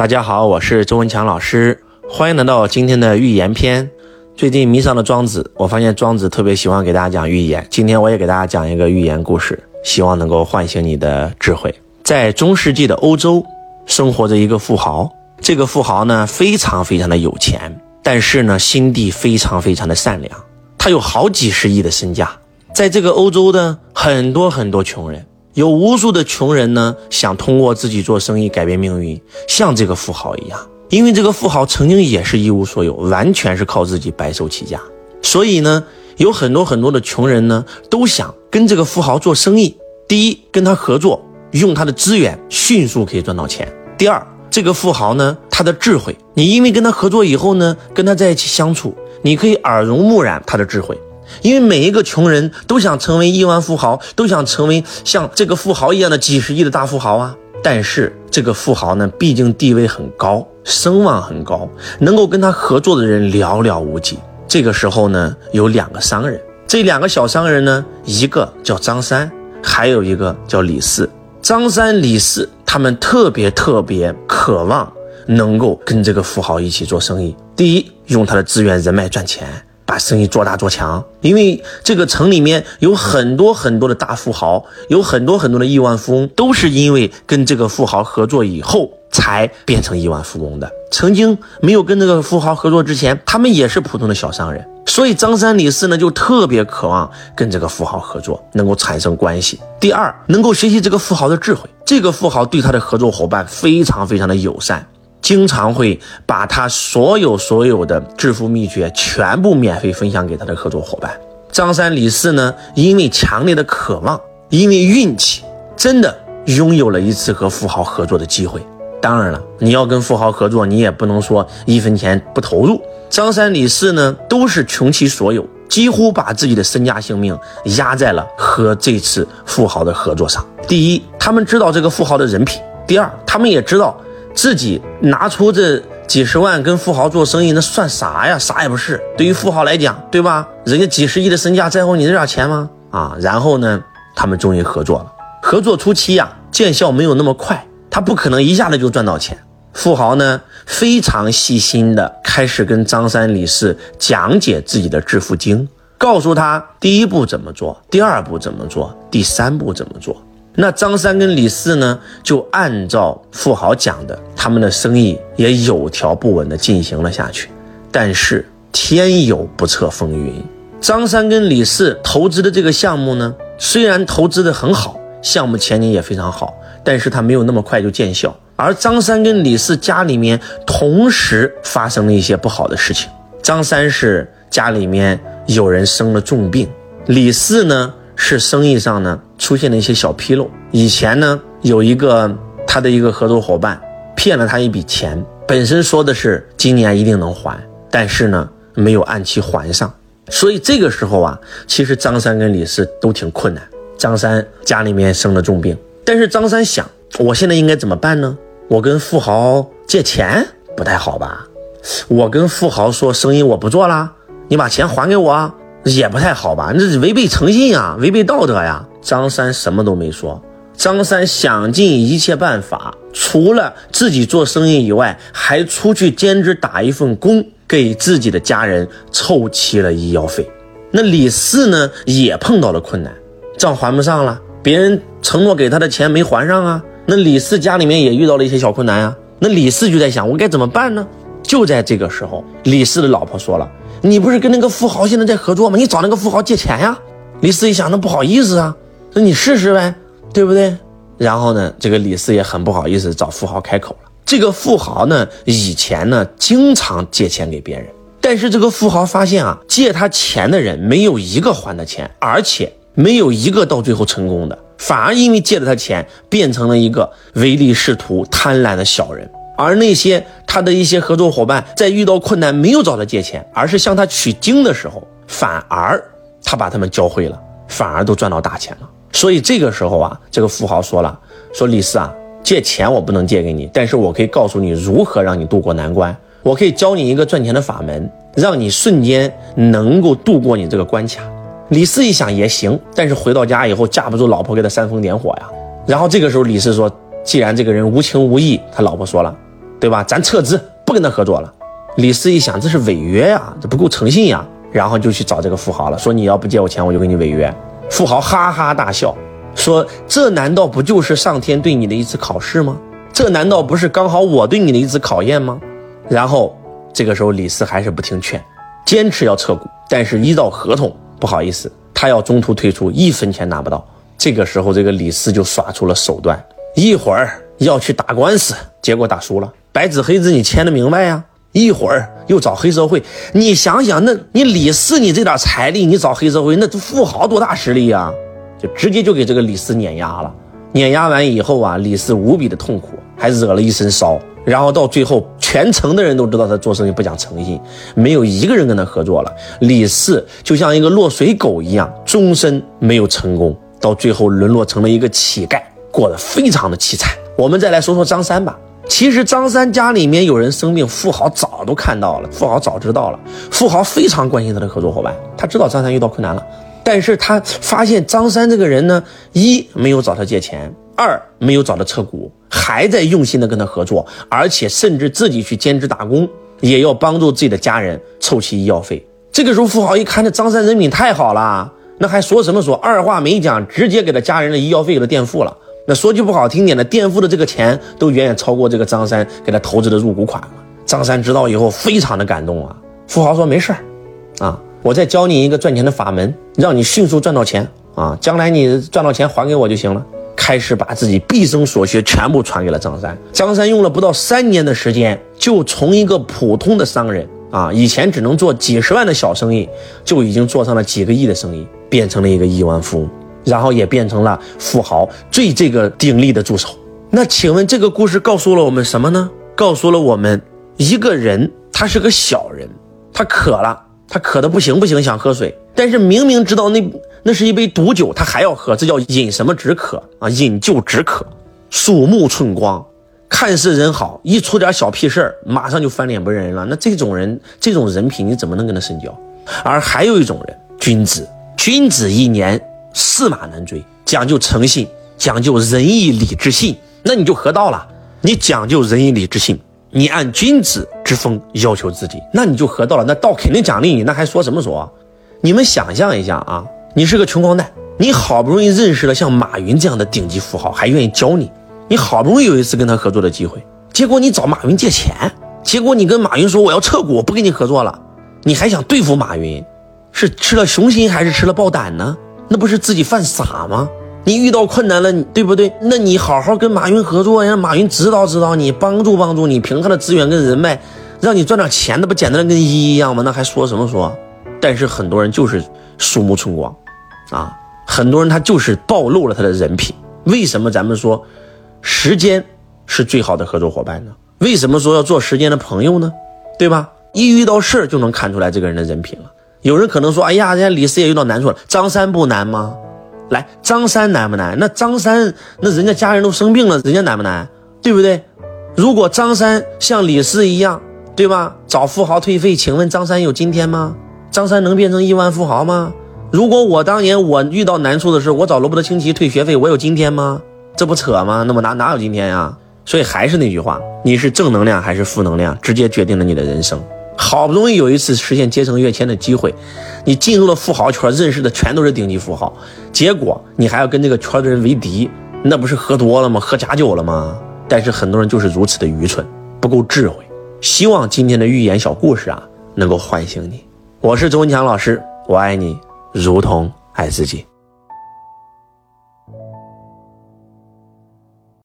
大家好，我是周文强老师，欢迎来到今天的寓言篇。最近迷上了庄子，我发现庄子特别喜欢给大家讲寓言。今天我也给大家讲一个寓言故事，希望能够唤醒你的智慧。在中世纪的欧洲，生活着一个富豪。这个富豪呢，非常非常的有钱，但是呢，心地非常非常的善良。他有好几十亿的身价。在这个欧洲的很多很多穷人。有无数的穷人呢，想通过自己做生意改变命运，像这个富豪一样。因为这个富豪曾经也是一无所有，完全是靠自己白手起家。所以呢，有很多很多的穷人呢，都想跟这个富豪做生意。第一，跟他合作，用他的资源，迅速可以赚到钱。第二，这个富豪呢，他的智慧，你因为跟他合作以后呢，跟他在一起相处，你可以耳濡目染他的智慧。因为每一个穷人都想成为亿万富豪，都想成为像这个富豪一样的几十亿的大富豪啊！但是这个富豪呢，毕竟地位很高，声望很高，能够跟他合作的人寥寥无几。这个时候呢，有两个商人，这两个小商人呢，一个叫张三，还有一个叫李四。张三、李四他们特别特别渴望能够跟这个富豪一起做生意。第一，用他的资源人脉赚钱。把生意做大做强，因为这个城里面有很多很多的大富豪，有很多很多的亿万富翁，都是因为跟这个富豪合作以后才变成亿万富翁的。曾经没有跟这个富豪合作之前，他们也是普通的小商人。所以张三李四呢，就特别渴望跟这个富豪合作，能够产生关系。第二，能够学习这个富豪的智慧。这个富豪对他的合作伙伴非常非常的友善。经常会把他所有所有的致富秘诀全部免费分享给他的合作伙伴张三李四呢，因为强烈的渴望，因为运气，真的拥有了一次和富豪合作的机会。当然了，你要跟富豪合作，你也不能说一分钱不投入。张三李四呢，都是穷其所有，几乎把自己的身家性命压在了和这次富豪的合作上。第一，他们知道这个富豪的人品；第二，他们也知道。自己拿出这几十万跟富豪做生意，那算啥呀？啥也不是。对于富豪来讲，对吧？人家几十亿的身价在乎你这点钱吗？啊！然后呢，他们终于合作了。合作初期呀，见效没有那么快，他不可能一下子就赚到钱。富豪呢，非常细心的开始跟张三李四讲解自己的致富经，告诉他第一步怎么做，第二步怎么做，第三步怎么做。那张三跟李四呢，就按照富豪讲的，他们的生意也有条不紊地进行了下去。但是天有不测风云，张三跟李四投资的这个项目呢，虽然投资的很好，项目前景也非常好，但是他没有那么快就见效。而张三跟李四家里面同时发生了一些不好的事情。张三是家里面有人生了重病，李四呢？是生意上呢出现了一些小纰漏。以前呢有一个他的一个合作伙伴骗了他一笔钱，本身说的是今年一定能还，但是呢没有按期还上。所以这个时候啊，其实张三跟李四都挺困难。张三家里面生了重病，但是张三想，我现在应该怎么办呢？我跟富豪借钱不太好吧？我跟富豪说生意我不做了，你把钱还给我。也不太好吧，那是违背诚信啊，违背道德呀。张三什么都没说，张三想尽一切办法，除了自己做生意以外，还出去兼职打一份工，给自己的家人凑齐了医药费。那李四呢，也碰到了困难，账还不上了，别人承诺给他的钱没还上啊。那李四家里面也遇到了一些小困难啊。那李四就在想，我该怎么办呢？就在这个时候，李四的老婆说了。你不是跟那个富豪现在在合作吗？你找那个富豪借钱呀！李四一想，那不好意思啊，那你试试呗，对不对？然后呢，这个李四也很不好意思找富豪开口了。这个富豪呢，以前呢经常借钱给别人，但是这个富豪发现啊，借他钱的人没有一个还的钱，而且没有一个到最后成功的，反而因为借了他钱，变成了一个唯利是图、贪婪的小人。而那些他的一些合作伙伴在遇到困难没有找他借钱，而是向他取经的时候，反而他把他们教会了，反而都赚到大钱了。所以这个时候啊，这个富豪说了：“说李四啊，借钱我不能借给你，但是我可以告诉你如何让你渡过难关，我可以教你一个赚钱的法门，让你瞬间能够度过你这个关卡。”李四一想也行，但是回到家以后架不住老婆给他煽风点火呀。然后这个时候李四说：“既然这个人无情无义，他老婆说了。”对吧？咱撤资，不跟他合作了。李四一想，这是违约呀，这不够诚信呀，然后就去找这个富豪了，说你要不借我钱，我就跟你违约。富豪哈哈大笑，说这难道不就是上天对你的一次考试吗？这难道不是刚好我对你的一次考验吗？然后这个时候李四还是不听劝，坚持要撤股，但是依照合同，不好意思，他要中途退出，一分钱拿不到。这个时候，这个李四就耍出了手段，一会儿要去打官司，结果打输了，白纸黑字你签的明白呀。一会儿又找黑社会，你想想，那你李四你这点财力，你找黑社会，那富豪多大实力呀？就直接就给这个李四碾压了。碾压完以后啊，李四无比的痛苦，还惹了一身骚。然后到最后，全城的人都知道他做生意不讲诚信，没有一个人跟他合作了。李四就像一个落水狗一样，终身没有成功。到最后沦落成了一个乞丐，过得非常的凄惨。我们再来说说张三吧。其实张三家里面有人生病，富豪早都看到了，富豪早知道了。富豪非常关心他的合作伙伴，他知道张三遇到困难了，但是他发现张三这个人呢，一没有找他借钱，二没有找他撤股，还在用心的跟他合作，而且甚至自己去兼职打工，也要帮助自己的家人凑齐医药费。这个时候，富豪一看这张三人品太好了。那还说什么说？二话没讲，直接给他家人的医药费给他垫付了。那说句不好听点的，垫付的这个钱都远远超过这个张三给他投资的入股款了。张三知道以后非常的感动啊。富豪说没事儿，啊，我再教你一个赚钱的法门，让你迅速赚到钱啊，将来你赚到钱还给我就行了。开始把自己毕生所学全部传给了张三。张三用了不到三年的时间，就从一个普通的商人啊，以前只能做几十万的小生意，就已经做上了几个亿的生意。变成了一个亿万富翁，然后也变成了富豪最这个鼎力的助手。那请问这个故事告诉了我们什么呢？告诉了我们，一个人他是个小人，他渴了，他渴的不行不行，想喝水，但是明明知道那那是一杯毒酒，他还要喝，这叫饮什么止渴啊？饮鸩止渴，鼠目寸光，看似人好，一出点小屁事儿，马上就翻脸不认人了。那这种人，这种人品，你怎么能跟他深交？而还有一种人，君子。君子一年，驷马难追，讲究诚信，讲究仁义礼智信，那你就合道了。你讲究仁义礼智信，你按君子之风要求自己，那你就合道了。那道肯定奖励你，那还说什么说？你们想象一下啊，你是个穷光蛋，你好不容易认识了像马云这样的顶级富豪，还愿意教你，你好不容易有一次跟他合作的机会，结果你找马云借钱，结果你跟马云说我要撤股，我不跟你合作了，你还想对付马云？是吃了雄心还是吃了豹胆呢？那不是自己犯傻吗？你遇到困难了，对不对？那你好好跟马云合作，让马云指导指导你，帮助帮助你，凭他的资源跟人脉，让你赚点钱，那不简单的跟一一样吗？那还说什么说？但是很多人就是鼠目寸光，啊，很多人他就是暴露了他的人品。为什么咱们说时间是最好的合作伙伴呢？为什么说要做时间的朋友呢？对吧？一遇到事儿就能看出来这个人的人品了。有人可能说：“哎呀，人家李四也遇到难处了，张三不难吗？来，张三难不难？那张三那人家家人都生病了，人家难不难？对不对？如果张三像李四一样，对吧？找富豪退费，请问张三有今天吗？张三能变成亿万富豪吗？如果我当年我遇到难处的时候，我找罗伯特清崎退学费，我有今天吗？这不扯吗？那么哪哪有今天呀？所以还是那句话，你是正能量还是负能量，直接决定了你的人生。”好不容易有一次实现阶层跃迁的机会，你进入了富豪圈，认识的全都是顶级富豪，结果你还要跟这个圈的人为敌，那不是喝多了吗？喝假酒了吗？但是很多人就是如此的愚蠢，不够智慧。希望今天的寓言小故事啊，能够唤醒你。我是周文强老师，我爱你如同爱自己。